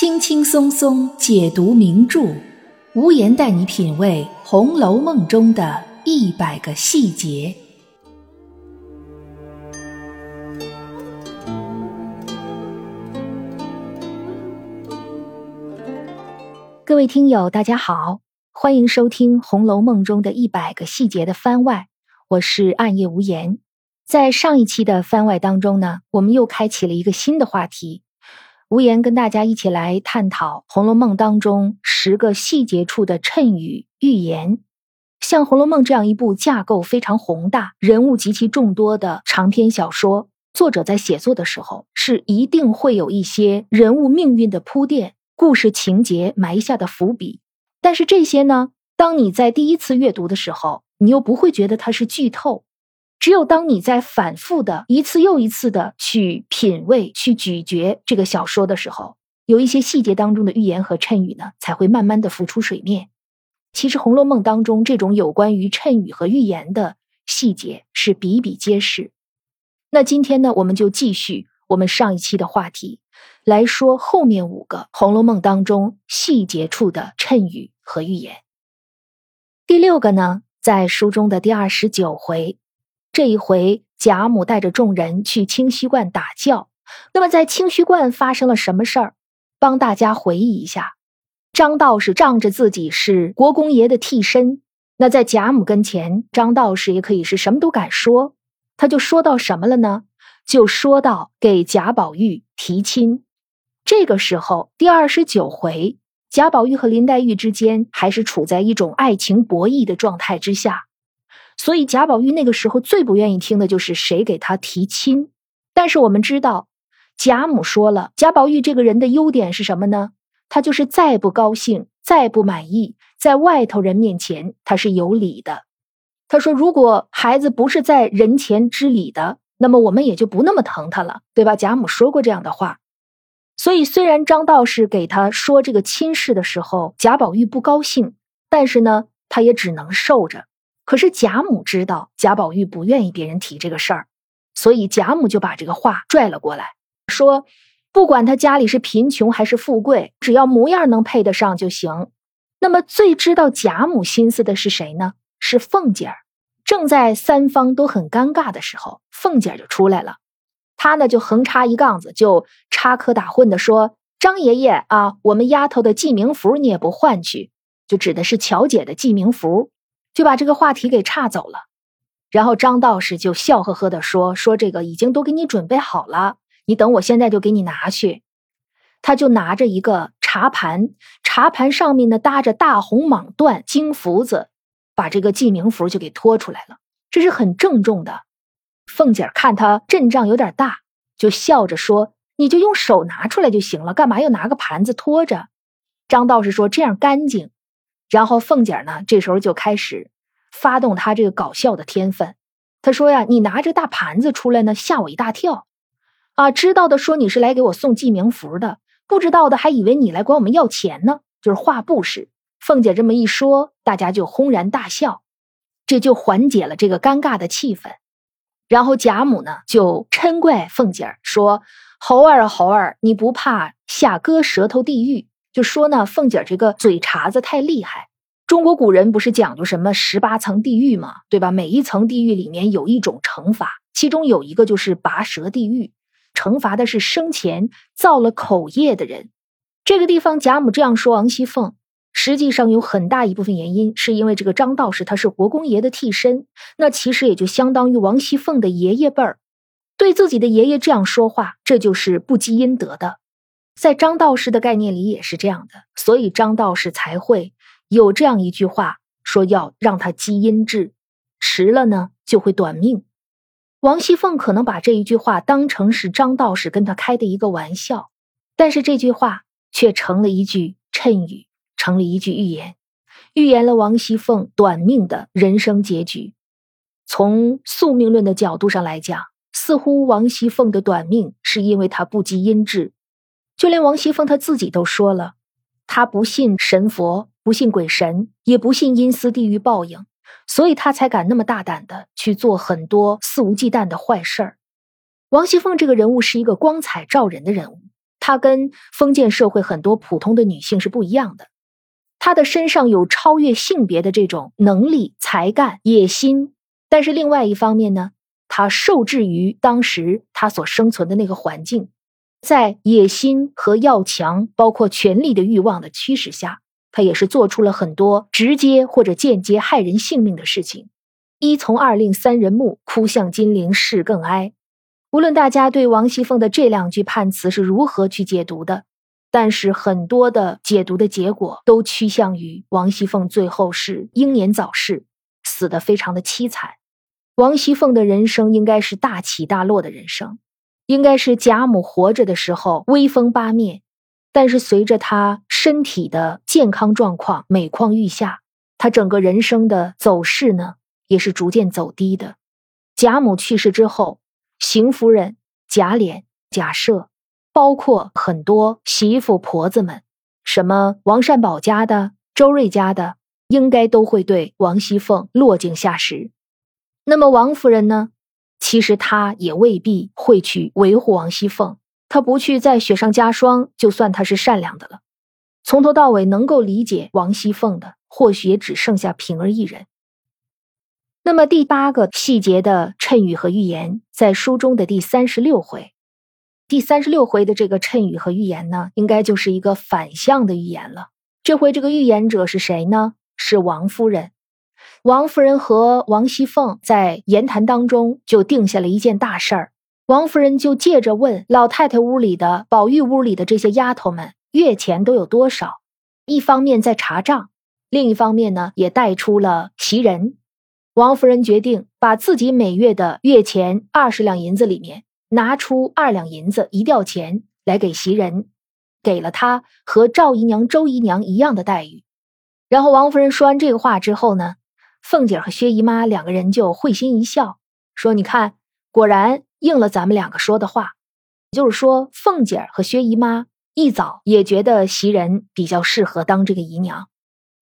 轻轻松松解读名著，无言带你品味《红楼梦》中的一百个细节。各位听友，大家好，欢迎收听《红楼梦》中的一百个细节的番外，我是暗夜无言。在上一期的番外当中呢，我们又开启了一个新的话题。无言跟大家一起来探讨《红楼梦》当中十个细节处的谶语寓言。像《红楼梦》这样一部架构非常宏大、人物极其众多的长篇小说，作者在写作的时候是一定会有一些人物命运的铺垫、故事情节埋下的伏笔。但是这些呢，当你在第一次阅读的时候，你又不会觉得它是剧透。只有当你在反复的一次又一次的去品味、去咀嚼这个小说的时候，有一些细节当中的寓言和谶语呢，才会慢慢的浮出水面。其实《红楼梦》当中这种有关于谶语和寓言的细节是比比皆是。那今天呢，我们就继续我们上一期的话题，来说后面五个《红楼梦》当中细节处的谶语和寓言。第六个呢，在书中的第二十九回。这一回，贾母带着众人去清虚观打醮。那么，在清虚观发生了什么事儿？帮大家回忆一下。张道士仗着自己是国公爷的替身，那在贾母跟前，张道士也可以是什么都敢说。他就说到什么了呢？就说到给贾宝玉提亲。这个时候，第二十九回，贾宝玉和林黛玉之间还是处在一种爱情博弈的状态之下。所以贾宝玉那个时候最不愿意听的就是谁给他提亲，但是我们知道，贾母说了，贾宝玉这个人的优点是什么呢？他就是再不高兴、再不满意，在外头人面前他是有理的。他说，如果孩子不是在人前知理的，那么我们也就不那么疼他了，对吧？贾母说过这样的话。所以虽然张道士给他说这个亲事的时候，贾宝玉不高兴，但是呢，他也只能受着。可是贾母知道贾宝玉不愿意别人提这个事儿，所以贾母就把这个话拽了过来，说：“不管他家里是贫穷还是富贵，只要模样能配得上就行。”那么最知道贾母心思的是谁呢？是凤姐儿。正在三方都很尴尬的时候，凤姐儿就出来了，她呢就横插一杠子，就插科打诨的说：“张爷爷啊，我们丫头的记名符你也不换去，就指的是巧姐的记名符。”就把这个话题给岔走了，然后张道士就笑呵呵的说：“说这个已经都给你准备好了，你等我现在就给你拿去。”他就拿着一个茶盘，茶盘上面呢搭着大红蟒缎金福子，把这个记名符就给托出来了。这是很郑重的。凤姐看他阵仗有点大，就笑着说：“你就用手拿出来就行了，干嘛要拿个盘子托着？”张道士说：“这样干净。”然后凤姐呢，这时候就开始发动她这个搞笑的天分。她说呀：“你拿着大盘子出来呢，吓我一大跳。啊，知道的说你是来给我送记名符的，不知道的还以为你来管我们要钱呢。”就是话不实。凤姐这么一说，大家就轰然大笑，这就缓解了这个尴尬的气氛。然后贾母呢，就嗔怪凤姐说：“猴儿啊，猴儿，你不怕下割舌头地狱？”就说呢，凤姐这个嘴茬子太厉害。中国古人不是讲究什么十八层地狱吗？对吧？每一层地狱里面有一种惩罚，其中有一个就是拔舌地狱，惩罚的是生前造了口业的人。这个地方贾母这样说王熙凤，实际上有很大一部分原因是因为这个张道士他是国公爷的替身，那其实也就相当于王熙凤的爷爷辈儿，对自己的爷爷这样说话，这就是不积阴德的。在张道士的概念里也是这样的，所以张道士才会有这样一句话，说要让他积阴质，迟了呢就会短命。王熙凤可能把这一句话当成是张道士跟他开的一个玩笑，但是这句话却成了一句谶语，成了一句预言，预言了王熙凤短命的人生结局。从宿命论的角度上来讲，似乎王熙凤的短命是因为她不积阴质。就连王熙凤她自己都说了，她不信神佛，不信鬼神，也不信阴司地狱报应，所以她才敢那么大胆的去做很多肆无忌惮的坏事儿。王熙凤这个人物是一个光彩照人的人物，她跟封建社会很多普通的女性是不一样的。她的身上有超越性别的这种能力、才干、野心，但是另外一方面呢，她受制于当时她所生存的那个环境，在野心和要强，包括权力的欲望的驱使下，他也是做出了很多直接或者间接害人性命的事情。一从二令三人木，哭向金陵事更哀。无论大家对王熙凤的这两句判词是如何去解读的。但是很多的解读的结果都趋向于王熙凤最后是英年早逝，死的非常的凄惨。王熙凤的人生应该是大起大落的人生，应该是贾母活着的时候威风八面，但是随着她身体的健康状况每况愈下，她整个人生的走势呢也是逐渐走低的。贾母去世之后，邢夫人、贾琏、贾赦。包括很多媳妇婆子们，什么王善保家的、周瑞家的，应该都会对王熙凤落井下石。那么王夫人呢？其实他也未必会去维护王熙凤，他不去再雪上加霜，就算他是善良的了。从头到尾能够理解王熙凤的，或许也只剩下平儿一人。那么第八个细节的谶语和预言，在书中的第三十六回。第三十六回的这个谶语和预言呢，应该就是一个反向的预言了。这回这个预言者是谁呢？是王夫人。王夫人和王熙凤在言谈当中就定下了一件大事儿。王夫人就借着问老太太屋里的、宝玉屋里的这些丫头们月钱都有多少，一方面在查账，另一方面呢也带出了袭人。王夫人决定把自己每月的月钱二十两银子里面。拿出二两银子一吊钱来给袭人，给了她和赵姨娘、周姨娘一样的待遇。然后王夫人说完这个话之后呢，凤姐和薛姨妈两个人就会心一笑，说：“你看，果然应了咱们两个说的话，就是说凤姐和薛姨妈一早也觉得袭人比较适合当这个姨娘。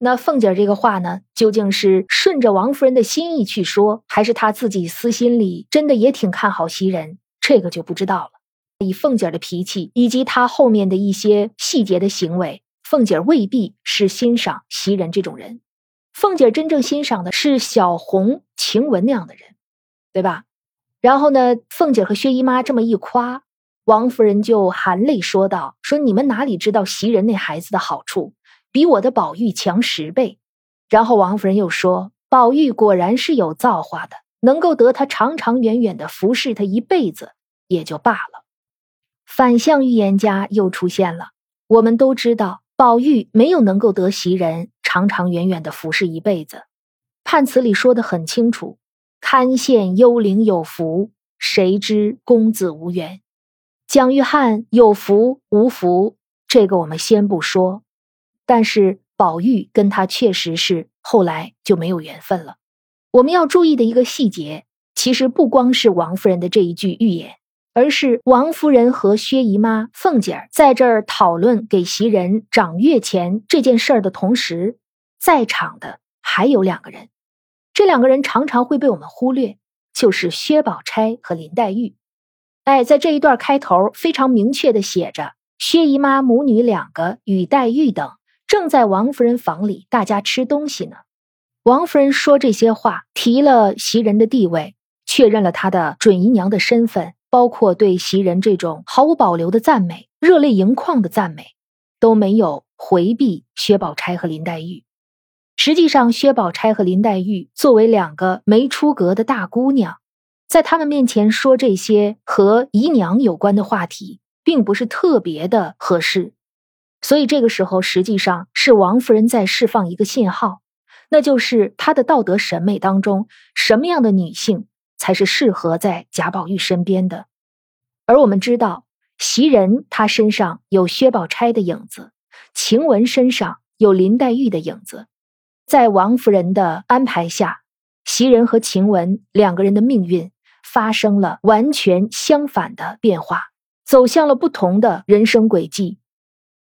那凤姐这个话呢，究竟是顺着王夫人的心意去说，还是她自己私心里真的也挺看好袭人？”这个就不知道了。以凤姐的脾气以及她后面的一些细节的行为，凤姐未必是欣赏袭人这种人。凤姐真正欣赏的是小红、晴雯那样的人，对吧？然后呢，凤姐和薛姨妈这么一夸，王夫人就含泪说道：“说你们哪里知道袭人那孩子的好处，比我的宝玉强十倍。”然后王夫人又说：“宝玉果然是有造化的，能够得他长长远远的服侍他一辈子。”也就罢了，反向预言家又出现了。我们都知道，宝玉没有能够得袭人长长远远的服侍一辈子。判词里说的很清楚：“堪羡幽灵有福，谁知公子无缘。”蒋玉菡有福无福，这个我们先不说，但是宝玉跟他确实是后来就没有缘分了。我们要注意的一个细节，其实不光是王夫人的这一句预言。而是王夫人和薛姨妈、凤姐儿在这儿讨论给袭人掌月钱这件事儿的同时，在场的还有两个人，这两个人常常会被我们忽略，就是薛宝钗和林黛玉。哎，在这一段开头非常明确的写着，薛姨妈母女两个与黛玉等正在王夫人房里大家吃东西呢。王夫人说这些话，提了袭人的地位，确认了她的准姨娘的身份。包括对袭人这种毫无保留的赞美、热泪盈眶的赞美，都没有回避薛宝钗和林黛玉。实际上，薛宝钗和林黛玉作为两个没出阁的大姑娘，在他们面前说这些和姨娘有关的话题，并不是特别的合适。所以，这个时候实际上是王夫人在释放一个信号，那就是她的道德审美当中，什么样的女性。才是适合在贾宝玉身边的，而我们知道，袭人她身上有薛宝钗的影子，晴雯身上有林黛玉的影子，在王夫人的安排下，袭人和晴雯两个人的命运发生了完全相反的变化，走向了不同的人生轨迹，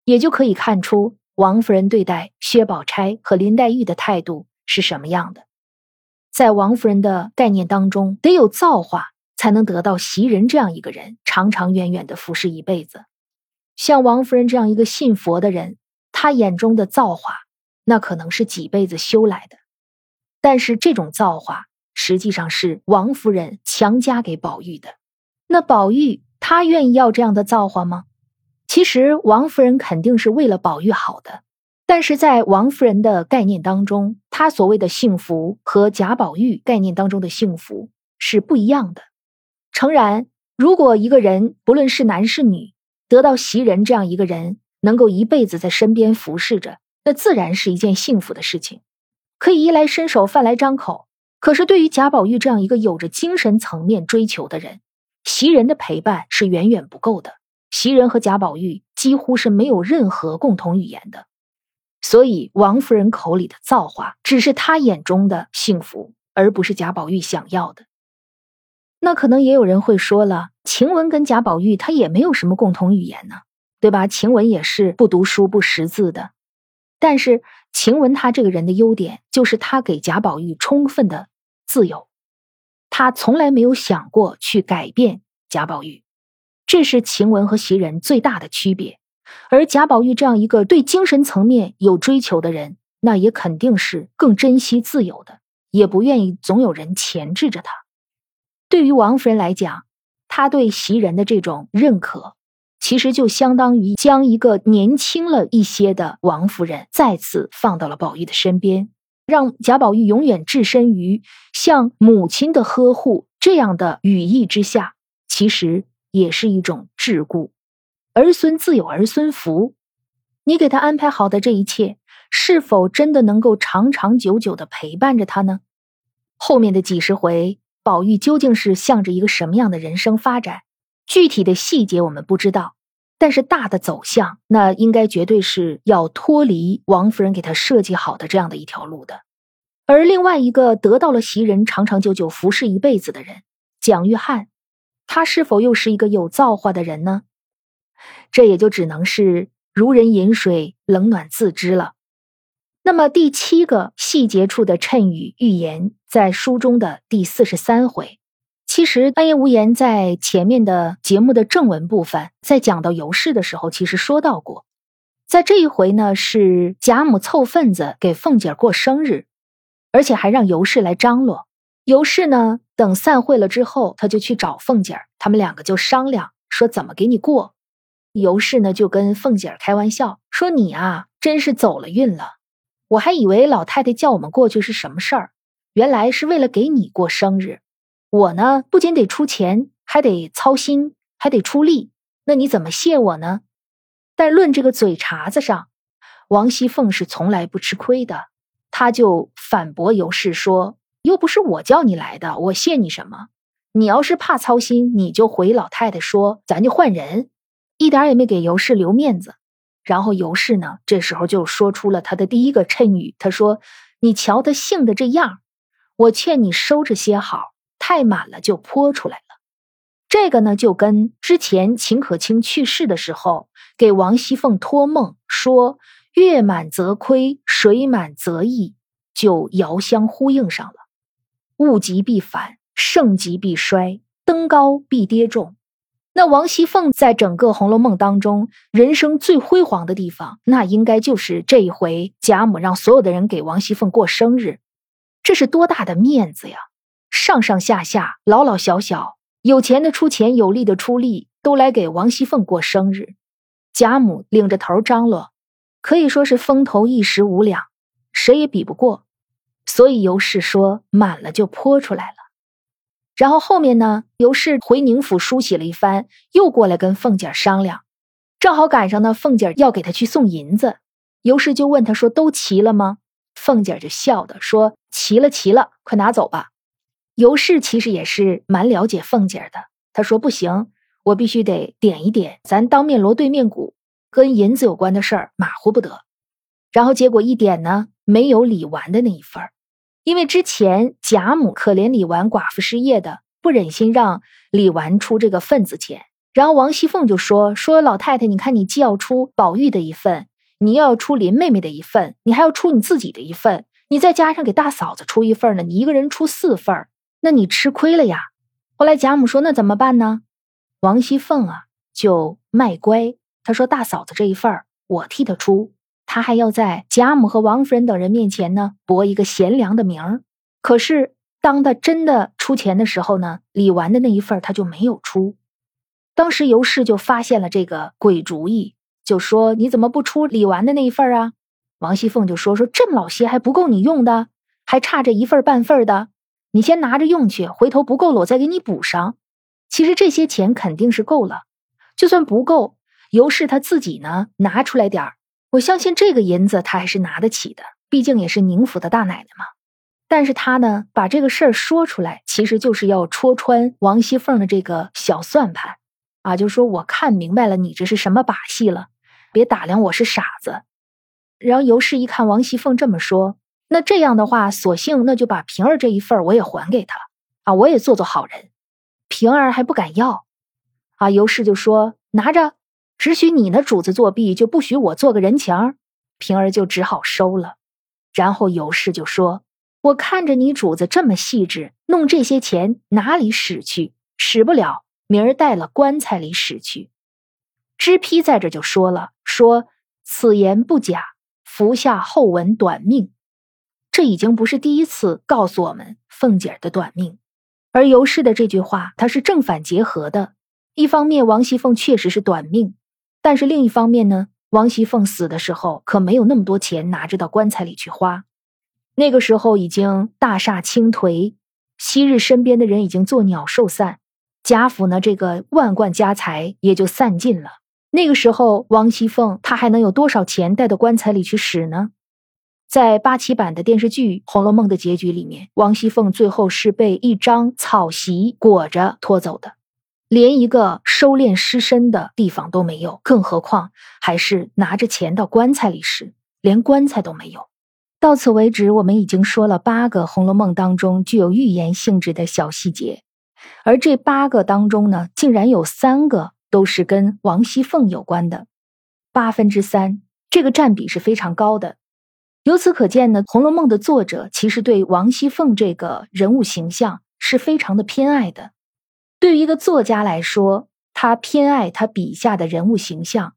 也就可以看出王夫人对待薛宝钗和林黛玉的态度是什么样的。在王夫人的概念当中，得有造化才能得到袭人这样一个人，长长远远的服侍一辈子。像王夫人这样一个信佛的人，她眼中的造化，那可能是几辈子修来的。但是这种造化，实际上是王夫人强加给宝玉的。那宝玉他愿意要这样的造化吗？其实王夫人肯定是为了宝玉好的，但是在王夫人的概念当中，她所谓的幸福和贾宝玉概念当中的幸福是不一样的。诚然，如果一个人不论是男是女，得到袭人这样一个人，能够一辈子在身边服侍着，那自然是一件幸福的事情，可以衣来伸手，饭来张口。可是对于贾宝玉这样一个有着精神层面追求的人，袭人的陪伴是远远不够的。袭人和贾宝玉几乎是没有任何共同语言的，所以王夫人口里的造化，只是她眼中的幸福，而不是贾宝玉想要的。那可能也有人会说了，晴雯跟贾宝玉他也没有什么共同语言呢，对吧？晴雯也是不读书不识字的，但是晴雯她这个人的优点就是她给贾宝玉充分的自由，她从来没有想过去改变贾宝玉。这是晴雯和袭人最大的区别，而贾宝玉这样一个对精神层面有追求的人，那也肯定是更珍惜自由的，也不愿意总有人钳制着他。对于王夫人来讲，她对袭人的这种认可，其实就相当于将一个年轻了一些的王夫人再次放到了宝玉的身边，让贾宝玉永远置身于像母亲的呵护这样的羽翼之下，其实。也是一种桎梏，儿孙自有儿孙福。你给他安排好的这一切，是否真的能够长长久久的陪伴着他呢？后面的几十回，宝玉究竟是向着一个什么样的人生发展？具体的细节我们不知道，但是大的走向，那应该绝对是要脱离王夫人给他设计好的这样的一条路的。而另外一个得到了袭人长长久久服侍一辈子的人，蒋玉菡。他是否又是一个有造化的人呢？这也就只能是如人饮水，冷暖自知了。那么第七个细节处的谶语预言，在书中的第四十三回。其实暗夜无言在前面的节目的正文部分，在讲到尤氏的时候，其实说到过，在这一回呢，是贾母凑份子给凤姐过生日，而且还让尤氏来张罗。尤氏呢？等散会了之后，他就去找凤姐儿，他们两个就商量说怎么给你过。尤氏呢就跟凤姐儿开玩笑说：“你啊，真是走了运了。我还以为老太太叫我们过去是什么事儿，原来是为了给你过生日。我呢不仅得出钱，还得操心，还得出力。那你怎么谢我呢？但论这个嘴茬子上，王熙凤是从来不吃亏的，她就反驳尤氏说。”又不是我叫你来的，我谢你什么？你要是怕操心，你就回老太太说，咱就换人，一点也没给尤氏留面子。然后尤氏呢，这时候就说出了他的第一个谶语，他说：“你瞧他性的这样，我劝你收着些好，太满了就泼出来了。”这个呢，就跟之前秦可卿去世的时候给王熙凤托梦说“月满则亏，水满则溢”，就遥相呼应上了。物极必反，盛极必衰，登高必跌重。那王熙凤在整个《红楼梦》当中，人生最辉煌的地方，那应该就是这一回贾母让所有的人给王熙凤过生日，这是多大的面子呀！上上下下，老老小小，有钱的出钱，有力的出力，都来给王熙凤过生日。贾母领着头张罗，可以说是风头一时无两，谁也比不过。所以尤氏说满了就泼出来了，然后后面呢，尤氏回宁府梳洗了一番，又过来跟凤姐商量，正好赶上呢，凤姐要给他去送银子，尤氏就问他说：“都齐了吗？”凤姐就笑的说：“齐了，齐了，快拿走吧。”尤氏其实也是蛮了解凤姐的，他说：“不行，我必须得点一点，咱当面锣对面鼓，跟银子有关的事儿马虎不得。”然后结果一点呢，没有李纨的那一份儿。因为之前贾母可怜李纨寡妇失业的，不忍心让李纨出这个份子钱，然后王熙凤就说：“说老太太，你看你既要出宝玉的一份，你又要出林妹妹的一份，你还要出你自己的一份，你再加上给大嫂子出一份呢，你一个人出四份，那你吃亏了呀。”后来贾母说：“那怎么办呢？”王熙凤啊，就卖乖，她说：“大嫂子这一份我替她出，他还要在贾母和王夫人等人面前呢博一个贤良的名儿。可是当他真的出钱的时候呢，李纨的那一份他就没有出。当时尤氏就发现了这个鬼主意，就说：‘你怎么不出李纨的那一份啊？’王熙凤就说：‘说这么老些还不够你用的，还差这一份半份的，你先拿着用去，回头不够了我再给你补上。’其实这些钱肯定是够了，就算不够。”尤氏他自己呢，拿出来点儿，我相信这个银子他还是拿得起的，毕竟也是宁府的大奶奶嘛。但是他呢，把这个事儿说出来，其实就是要戳穿王熙凤的这个小算盘啊，就说我看明白了，你这是什么把戏了，别打量我是傻子。然后尤氏一看王熙凤这么说，那这样的话，索性那就把平儿这一份我也还给他啊，我也做做好人。平儿还不敢要啊，尤氏就说拿着。只许你那主子作弊，就不许我做个人情儿。平儿就只好收了。然后尤氏就说：“我看着你主子这么细致，弄这些钱哪里使去？使不了，明儿带了棺材里使去。”知批在这就说了：“说此言不假，服下后文短命。这已经不是第一次告诉我们凤姐儿的短命，而尤氏的这句话，它是正反结合的。一方面，王熙凤确实是短命。”但是另一方面呢，王熙凤死的时候可没有那么多钱拿着到棺材里去花，那个时候已经大厦倾颓，昔日身边的人已经作鸟兽散，贾府呢这个万贯家财也就散尽了。那个时候，王熙凤她还能有多少钱带到棺材里去使呢？在八七版的电视剧《红楼梦》的结局里面，王熙凤最后是被一张草席裹着拖走的。连一个收敛尸身的地方都没有，更何况还是拿着钱到棺材里时，连棺材都没有。到此为止，我们已经说了八个《红楼梦》当中具有预言性质的小细节，而这八个当中呢，竟然有三个都是跟王熙凤有关的，八分之三，这个占比是非常高的。由此可见呢，《红楼梦》的作者其实对王熙凤这个人物形象是非常的偏爱的。对于一个作家来说，他偏爱他笔下的人物形象，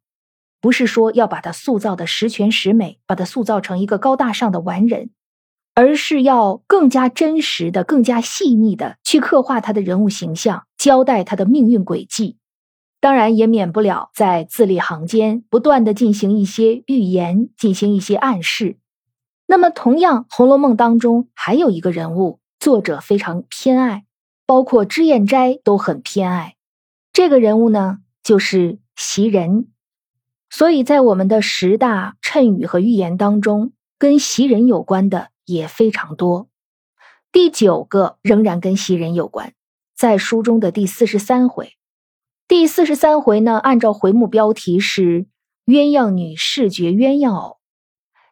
不是说要把他塑造的十全十美，把他塑造成一个高大上的完人，而是要更加真实的、更加细腻的去刻画他的人物形象，交代他的命运轨迹。当然，也免不了在字里行间不断的进行一些预言，进行一些暗示。那么，同样，《红楼梦》当中还有一个人物，作者非常偏爱。包括脂砚斋都很偏爱这个人物呢，就是袭人。所以在我们的十大谶语和预言当中，跟袭人有关的也非常多。第九个仍然跟袭人有关，在书中的第四十三回。第四十三回呢，按照回目标题是“鸳鸯女视觉鸳鸯偶”。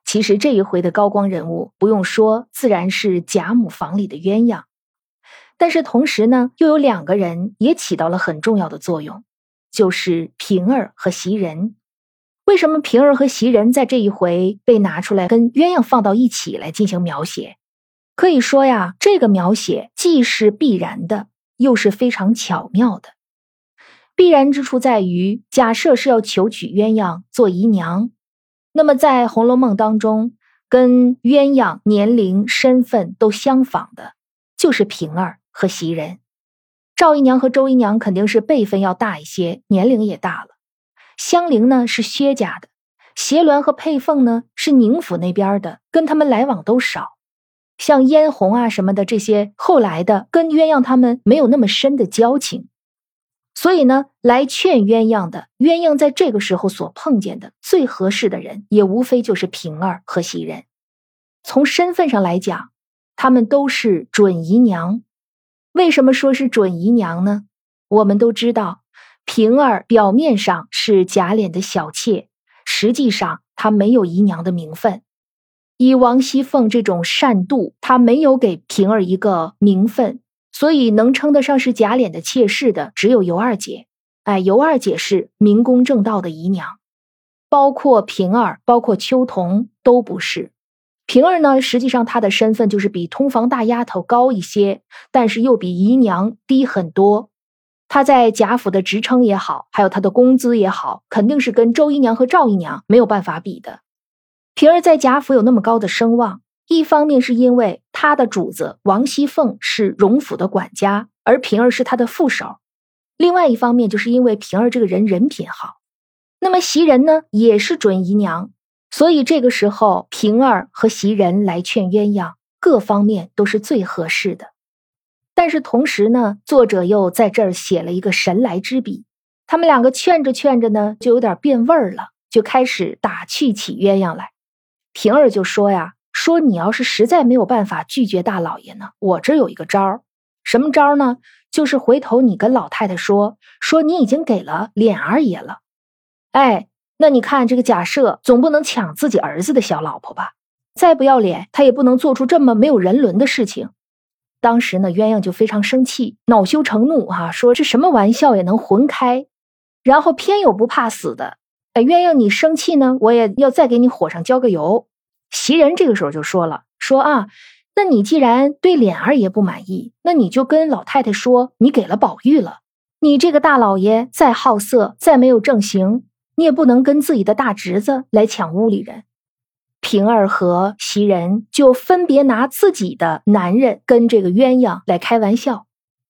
其实这一回的高光人物，不用说，自然是贾母房里的鸳鸯。但是同时呢，又有两个人也起到了很重要的作用，就是平儿和袭人。为什么平儿和袭人在这一回被拿出来跟鸳鸯放到一起来进行描写？可以说呀，这个描写既是必然的，又是非常巧妙的。必然之处在于，假设是要求娶鸳鸯做姨娘，那么在《红楼梦》当中，跟鸳鸯年龄、身份都相仿的，就是平儿。和袭人，赵姨娘和周姨娘肯定是辈分要大一些，年龄也大了。香菱呢是薛家的，斜鸾和佩凤呢是宁府那边的，跟他们来往都少。像嫣红啊什么的这些后来的，跟鸳鸯他们没有那么深的交情，所以呢，来劝鸳鸯的鸳鸯在这个时候所碰见的最合适的人，也无非就是平儿和袭人。从身份上来讲，他们都是准姨娘。为什么说是准姨娘呢？我们都知道，平儿表面上是贾琏的小妾，实际上她没有姨娘的名分。以王熙凤这种善妒，她没有给平儿一个名分，所以能称得上是贾琏的妾室的，只有尤二姐。哎，尤二姐是明公正道的姨娘，包括平儿，包括秋桐都不是。平儿呢，实际上她的身份就是比通房大丫头高一些，但是又比姨娘低很多。她在贾府的职称也好，还有她的工资也好，肯定是跟周姨娘和赵姨娘没有办法比的。平儿在贾府有那么高的声望，一方面是因为她的主子王熙凤是荣府的管家，而平儿是她的副手；另外一方面，就是因为平儿这个人人品好。那么袭人呢，也是准姨娘，所以这个时候平儿和袭人来劝鸳鸯，各方面都是最合适的。但是同时呢，作者又在这儿写了一个神来之笔。他们两个劝着劝着呢，就有点变味儿了，就开始打趣起鸳鸯来。平儿就说呀：“说你要是实在没有办法拒绝大老爷呢，我这有一个招儿。什么招儿呢？就是回头你跟老太太说，说你已经给了琏二爷了。哎，那你看这个假设总不能抢自己儿子的小老婆吧？再不要脸，他也不能做出这么没有人伦的事情。”当时呢，鸳鸯就非常生气，恼羞成怒，哈，说这什么玩笑也能混开，然后偏有不怕死的，哎，鸳鸯你生气呢，我也要再给你火上浇个油。袭人这个时候就说了，说啊，那你既然对琏二爷不满意，那你就跟老太太说，你给了宝玉了。你这个大老爷再好色，再没有正行，你也不能跟自己的大侄子来抢屋里人。平儿和袭人就分别拿自己的男人跟这个鸳鸯来开玩笑，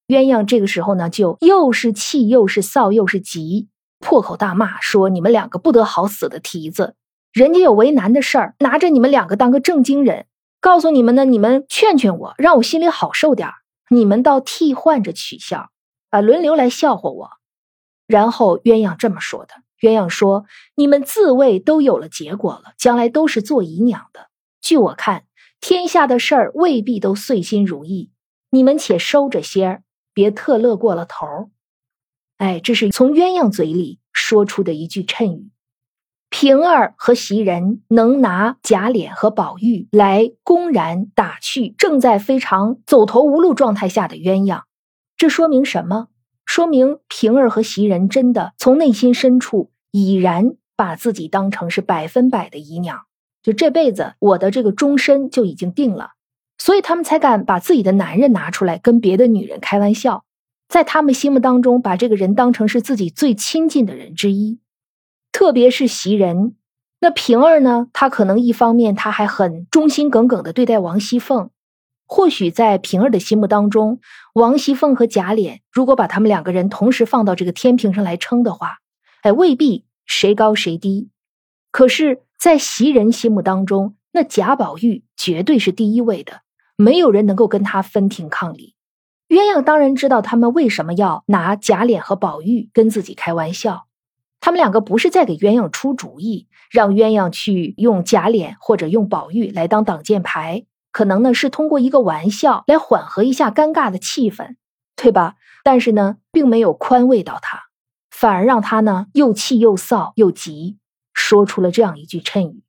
鸳鸯这个时候呢，就又是气又是臊又是急，破口大骂说：“你们两个不得好死的蹄子！人家有为难的事儿，拿着你们两个当个正经人，告诉你们呢，你们劝劝我，让我心里好受点你们倒替换着取笑，啊，轮流来笑话我。”然后鸳鸯这么说的。鸳鸯说：“你们自卫都有了结果了，将来都是做姨娘的。据我看，天下的事儿未必都遂心如意，你们且收着些儿，别特乐过了头。”哎，这是从鸳鸯嘴里说出的一句谶语。平儿和袭人能拿贾琏和宝玉来公然打趣正在非常走投无路状态下的鸳鸯，这说明什么？说明平儿和袭人真的从内心深处已然把自己当成是百分百的姨娘，就这辈子我的这个终身就已经定了，所以他们才敢把自己的男人拿出来跟别的女人开玩笑，在他们心目当中把这个人当成是自己最亲近的人之一，特别是袭人，那平儿呢，她可能一方面她还很忠心耿耿的对待王熙凤。或许在平儿的心目当中，王熙凤和贾琏，如果把他们两个人同时放到这个天平上来称的话，哎，未必谁高谁低。可是，在袭人心目当中，那贾宝玉绝对是第一位的，没有人能够跟他分庭抗礼。鸳鸯当然知道他们为什么要拿贾琏和宝玉跟自己开玩笑，他们两个不是在给鸳鸯出主意，让鸳鸯去用贾琏或者用宝玉来当挡箭牌。可能呢是通过一个玩笑来缓和一下尴尬的气氛，对吧？但是呢，并没有宽慰到他，反而让他呢又气又臊又急，说出了这样一句谶语。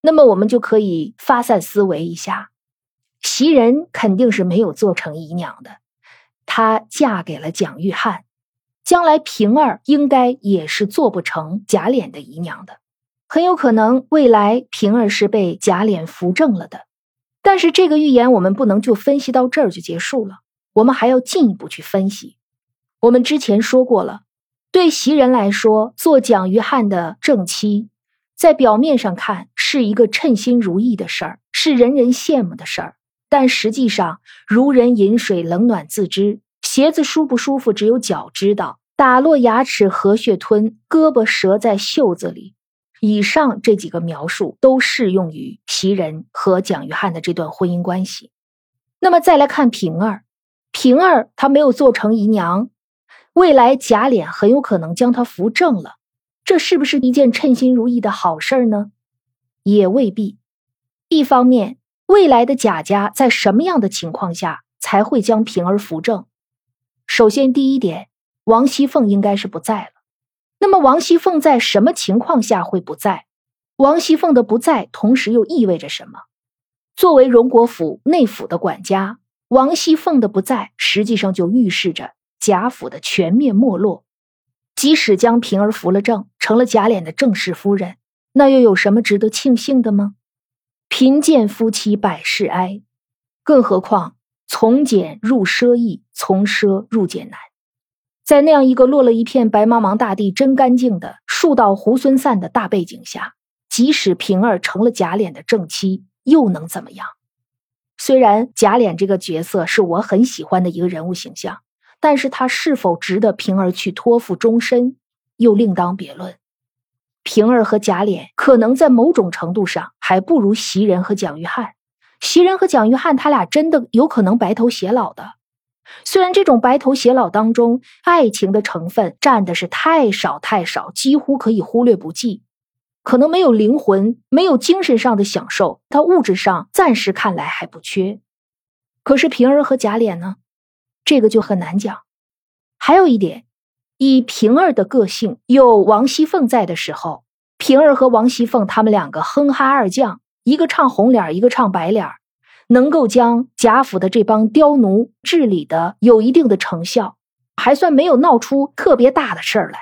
那么我们就可以发散思维一下，袭人肯定是没有做成姨娘的，她嫁给了蒋玉菡，将来平儿应该也是做不成贾琏的姨娘的，很有可能未来平儿是被贾琏扶正了的。但是这个预言我们不能就分析到这儿就结束了，我们还要进一步去分析。我们之前说过了，对袭人来说，做蒋于汉的正妻，在表面上看是一个称心如意的事儿，是人人羡慕的事儿。但实际上，如人饮水，冷暖自知。鞋子舒不舒服，只有脚知道。打落牙齿何血吞，胳膊折在袖子里。以上这几个描述都适用于袭人和蒋玉菡的这段婚姻关系。那么再来看平儿，平儿她没有做成姨娘，未来贾琏很有可能将她扶正了，这是不是一件称心如意的好事儿呢？也未必。一方面，未来的贾家在什么样的情况下才会将平儿扶正？首先，第一点，王熙凤应该是不在了。那么王熙凤在什么情况下会不在？王熙凤的不在，同时又意味着什么？作为荣国府内府的管家，王熙凤的不在，实际上就预示着贾府的全面没落。即使将平儿扶了正，成了贾琏的正室夫人，那又有什么值得庆幸的吗？贫贱夫妻百事哀，更何况从俭入奢易，从奢入俭难。在那样一个落了一片白茫茫大地、真干净的树倒猢狲散的大背景下，即使平儿成了贾琏的正妻，又能怎么样？虽然贾琏这个角色是我很喜欢的一个人物形象，但是他是否值得平儿去托付终身，又另当别论。平儿和贾琏可能在某种程度上还不如袭人和蒋玉菡。袭人和蒋玉菡，他俩真的有可能白头偕老的。虽然这种白头偕老当中，爱情的成分占的是太少太少，几乎可以忽略不计。可能没有灵魂，没有精神上的享受，他物质上暂时看来还不缺。可是平儿和贾琏呢？这个就很难讲。还有一点。以平儿的个性，有王熙凤在的时候，平儿和王熙凤他们两个哼哈二将，一个唱红脸，一个唱白脸，能够将贾府的这帮刁奴治理的有一定的成效，还算没有闹出特别大的事儿来。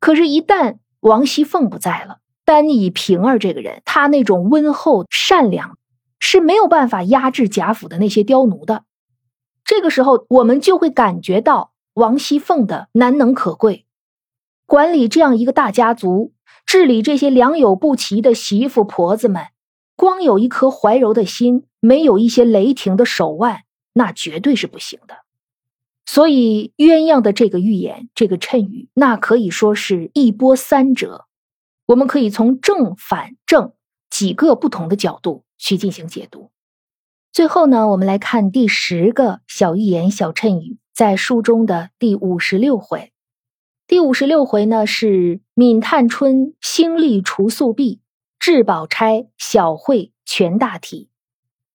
可是，一旦王熙凤不在了，单以平儿这个人，她那种温厚善良，是没有办法压制贾府的那些刁奴的。这个时候，我们就会感觉到。王熙凤的难能可贵，管理这样一个大家族，治理这些良莠不齐的媳妇婆子们，光有一颗怀柔的心，没有一些雷霆的手腕，那绝对是不行的。所以鸳鸯的这个预言，这个谶语，那可以说是一波三折。我们可以从正反正几个不同的角度去进行解读。最后呢，我们来看第十个小预言、小谶语。在书中的第五十六回，第五十六回呢是闵探春兴利除宿弊，智宝钗小慧全大体，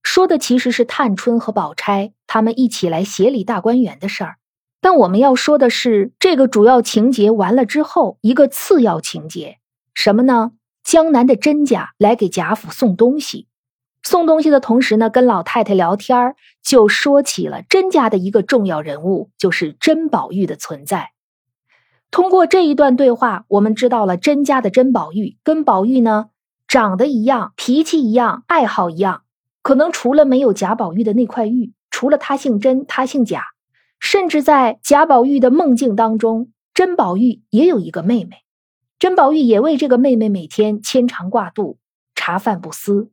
说的其实是探春和宝钗他们一起来协理大观园的事儿。但我们要说的是，这个主要情节完了之后，一个次要情节什么呢？江南的甄家来给贾府送东西。送东西的同时呢，跟老太太聊天就说起了甄家的一个重要人物，就是甄宝玉的存在。通过这一段对话，我们知道了甄家的甄宝玉跟宝玉呢长得一样，脾气一样，爱好一样。可能除了没有贾宝玉的那块玉，除了他姓甄，他姓贾，甚至在贾宝玉的梦境当中，甄宝玉也有一个妹妹，甄宝玉也为这个妹妹每天牵肠挂肚，茶饭不思。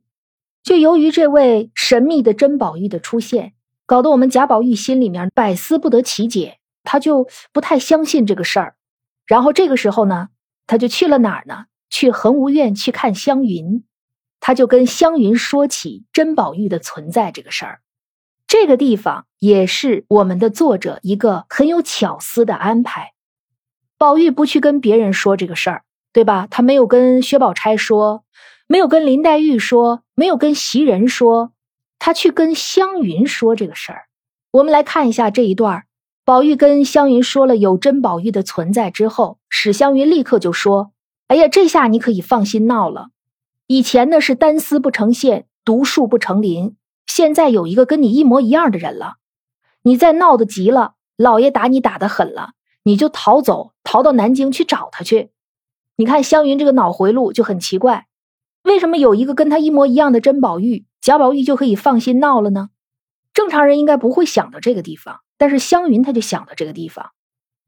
就由于这位神秘的甄宝玉的出现，搞得我们贾宝玉心里面百思不得其解，他就不太相信这个事儿。然后这个时候呢，他就去了哪儿呢？去恒芜院去看湘云，他就跟湘云说起甄宝玉的存在这个事儿。这个地方也是我们的作者一个很有巧思的安排。宝玉不去跟别人说这个事儿，对吧？他没有跟薛宝钗说。没有跟林黛玉说，没有跟袭人说，他去跟湘云说这个事儿。我们来看一下这一段宝玉跟湘云说了有甄宝玉的存在之后，史湘云立刻就说：“哎呀，这下你可以放心闹了。以前呢是单丝不成线，独树不成林，现在有一个跟你一模一样的人了。你再闹得急了，老爷打你打得狠了，你就逃走，逃到南京去找他去。你看湘云这个脑回路就很奇怪。”为什么有一个跟他一模一样的甄宝玉，贾宝玉就可以放心闹了呢？正常人应该不会想到这个地方，但是湘云他就想到这个地方。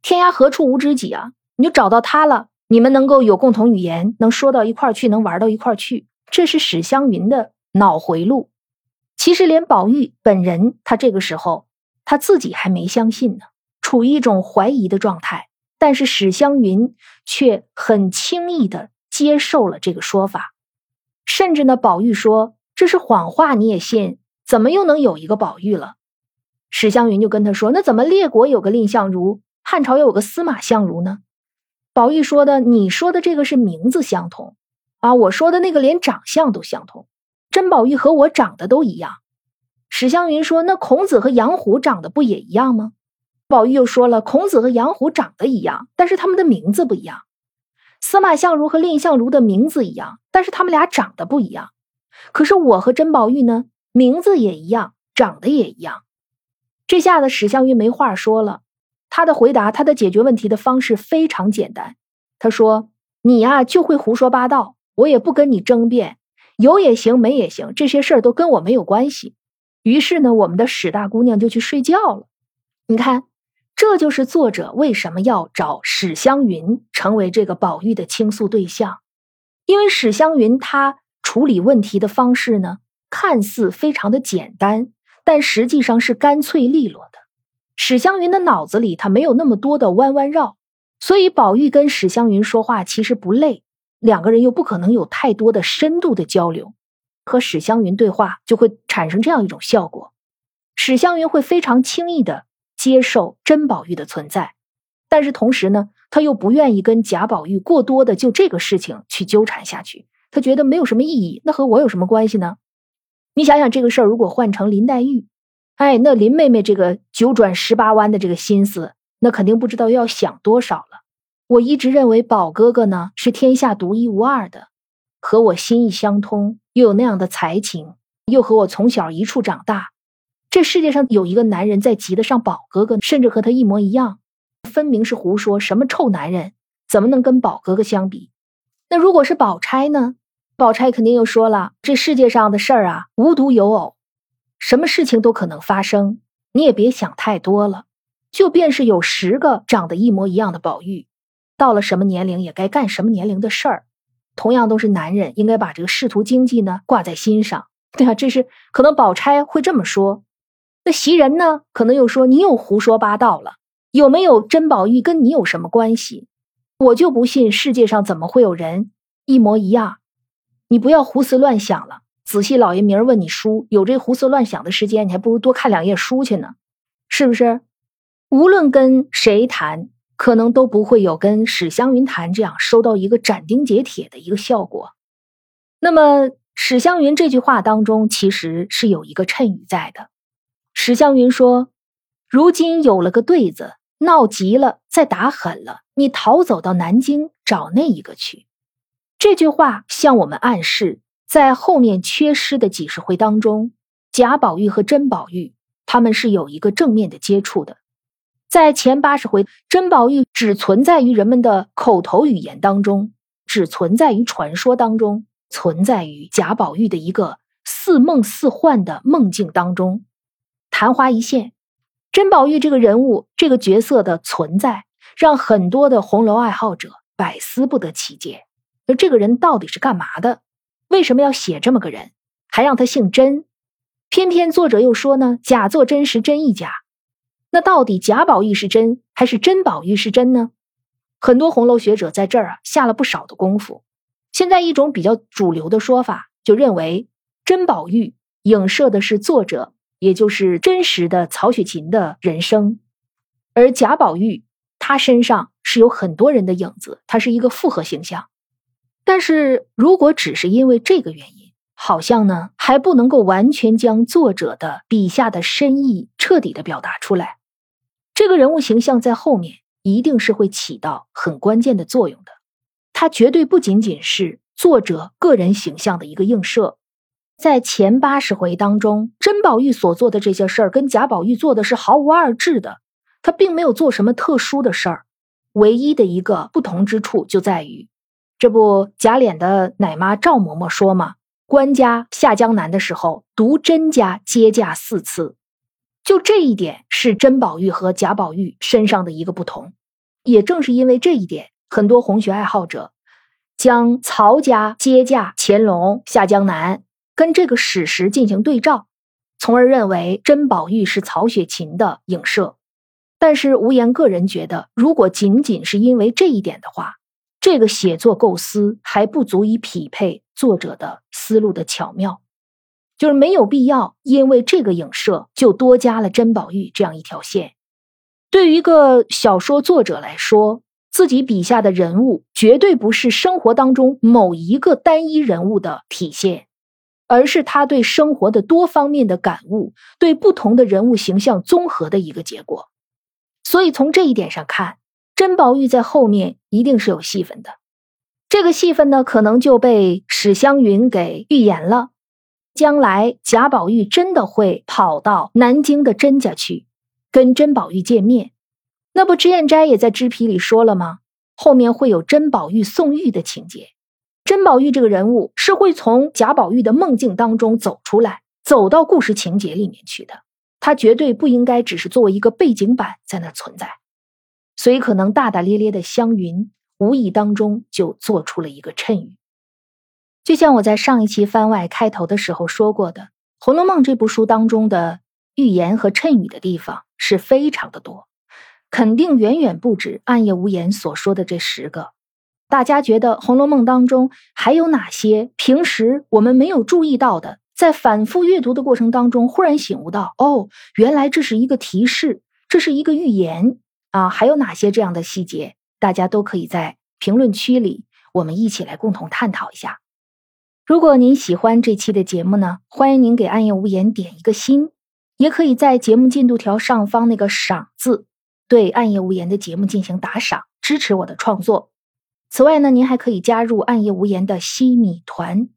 天涯何处无知己啊！你就找到他了，你们能够有共同语言，能说到一块去，能玩到一块去，这是史湘云的脑回路。其实连宝玉本人，他这个时候他自己还没相信呢，处于一种怀疑的状态。但是史湘云却很轻易的接受了这个说法。甚至呢，宝玉说这是谎话，你也信？怎么又能有一个宝玉了？史湘云就跟他说：“那怎么列国有个蔺相如，汉朝又有个司马相如呢？”宝玉说的：“你说的这个是名字相同啊，我说的那个连长相都相同。甄宝玉和我长得都一样。”史湘云说：“那孔子和杨虎长得不也一样吗？”宝玉又说了：“孔子和杨虎长得一样，但是他们的名字不一样。”司马相如和蔺相如的名字一样，但是他们俩长得不一样。可是我和甄宝玉呢，名字也一样，长得也一样。这下子史湘云没话说了。他的回答，他的解决问题的方式非常简单。他说：“你呀，就会胡说八道，我也不跟你争辩，有也行，没也行，这些事儿都跟我没有关系。”于是呢，我们的史大姑娘就去睡觉了。你看。这就是作者为什么要找史湘云成为这个宝玉的倾诉对象，因为史湘云她处理问题的方式呢，看似非常的简单，但实际上是干脆利落。史湘云的脑子里他没有那么多的弯弯绕，所以宝玉跟史湘云说话其实不累，两个人又不可能有太多的深度的交流，和史湘云对话就会产生这样一种效果，史湘云会非常轻易的。接受甄宝玉的存在，但是同时呢，他又不愿意跟贾宝玉过多的就这个事情去纠缠下去。他觉得没有什么意义，那和我有什么关系呢？你想想这个事儿，如果换成林黛玉，哎，那林妹妹这个九转十八弯的这个心思，那肯定不知道要想多少了。我一直认为宝哥哥呢是天下独一无二的，和我心意相通，又有那样的才情，又和我从小一处长大。这世界上有一个男人再及得上宝哥哥，甚至和他一模一样，分明是胡说。什么臭男人，怎么能跟宝哥哥相比？那如果是宝钗呢？宝钗肯定又说了：这世界上的事儿啊，无独有偶，什么事情都可能发生。你也别想太多了。就便是有十个长得一模一样的宝玉，到了什么年龄也该干什么年龄的事儿。同样都是男人，应该把这个仕途经济呢挂在心上，对啊，这是可能宝钗会这么说。那袭人呢？可能又说你又胡说八道了。有没有甄宝玉跟你有什么关系？我就不信世界上怎么会有人一模一样。你不要胡思乱想了。仔细，老爷明儿问你书，有这胡思乱想的时间，你还不如多看两页书去呢，是不是？无论跟谁谈，可能都不会有跟史湘云谈这样收到一个斩钉截铁的一个效果。那么史湘云这句话当中，其实是有一个衬语在的。史湘云说：“如今有了个对子，闹急了，再打狠了，你逃走到南京找那一个去。”这句话向我们暗示，在后面缺失的几十回当中，贾宝玉和甄宝玉他们是有一个正面的接触的。在前八十回，甄宝玉只存在于人们的口头语言当中，只存在于传说当中，存在于贾宝玉的一个似梦似幻的梦境当中。昙花一现，甄宝玉这个人物、这个角色的存在，让很多的红楼爱好者百思不得其解。而这个人到底是干嘛的？为什么要写这么个人，还让他姓甄？偏偏作者又说呢，假作真时真亦假。那到底贾宝玉是真，还是甄宝玉是真呢？很多红楼学者在这儿啊下了不少的功夫。现在一种比较主流的说法，就认为甄宝玉影射的是作者。也就是真实的曹雪芹的人生，而贾宝玉他身上是有很多人的影子，他是一个复合形象。但是如果只是因为这个原因，好像呢还不能够完全将作者的笔下的深意彻底的表达出来。这个人物形象在后面一定是会起到很关键的作用的，它绝对不仅仅是作者个人形象的一个映射。在前八十回当中，甄宝玉所做的这些事儿跟贾宝玉做的是毫无二致的。他并没有做什么特殊的事儿，唯一的一个不同之处就在于，这不贾琏的奶妈赵嬷嬷说嘛：“官家下江南的时候，独甄家接驾四次。”就这一点是甄宝玉和贾宝玉身上的一个不同。也正是因为这一点，很多红学爱好者将曹家接驾乾隆下江南。跟这个史实进行对照，从而认为甄宝玉是曹雪芹的影射。但是无言个人觉得，如果仅仅是因为这一点的话，这个写作构思还不足以匹配作者的思路的巧妙，就是没有必要因为这个影射就多加了甄宝玉这样一条线。对于一个小说作者来说，自己笔下的人物绝对不是生活当中某一个单一人物的体现。而是他对生活的多方面的感悟，对不同的人物形象综合的一个结果。所以从这一点上看，甄宝玉在后面一定是有戏份的。这个戏份呢，可能就被史湘云给预言了。将来贾宝玉真的会跑到南京的甄家去，跟甄宝玉见面。那不脂砚斋也在脂批里说了吗？后面会有甄宝玉送玉的情节。甄宝玉这个人物是会从贾宝玉的梦境当中走出来，走到故事情节里面去的。他绝对不应该只是作为一个背景板在那存在。所以，可能大大咧咧的湘云，无意当中就做出了一个谶语。就像我在上一期番外开头的时候说过的，《红楼梦》这部书当中的寓言和谶语的地方是非常的多，肯定远远不止暗夜无言所说的这十个。大家觉得《红楼梦》当中还有哪些平时我们没有注意到的？在反复阅读的过程当中，忽然醒悟到，哦，原来这是一个提示，这是一个预言啊！还有哪些这样的细节？大家都可以在评论区里，我们一起来共同探讨一下。如果您喜欢这期的节目呢，欢迎您给暗夜无言点一个心，也可以在节目进度条上方那个赏字，对暗夜无言的节目进行打赏，支持我的创作。此外呢，您还可以加入暗夜无言的西米团。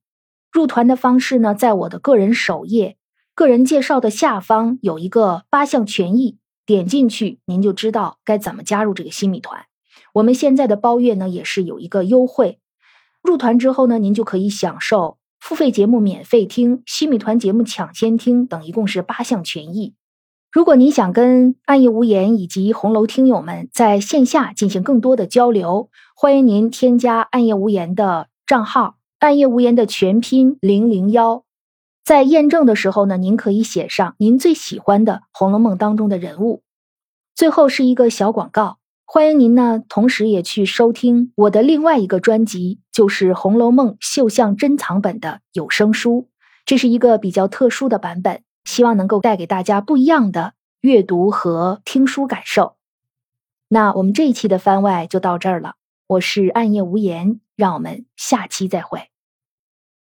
入团的方式呢，在我的个人首页、个人介绍的下方有一个八项权益，点进去您就知道该怎么加入这个西米团。我们现在的包月呢，也是有一个优惠。入团之后呢，您就可以享受付费节目免费听、西米团节目抢先听等，一共是八项权益。如果您想跟暗夜无言以及红楼听友们在线下进行更多的交流，欢迎您添加暗夜无言的账号，暗夜无言的全拼零零幺。在验证的时候呢，您可以写上您最喜欢的《红楼梦》当中的人物。最后是一个小广告，欢迎您呢，同时也去收听我的另外一个专辑，就是《红楼梦》绣像珍藏本的有声书，这是一个比较特殊的版本。希望能够带给大家不一样的阅读和听书感受。那我们这一期的番外就到这儿了。我是暗夜无言，让我们下期再会。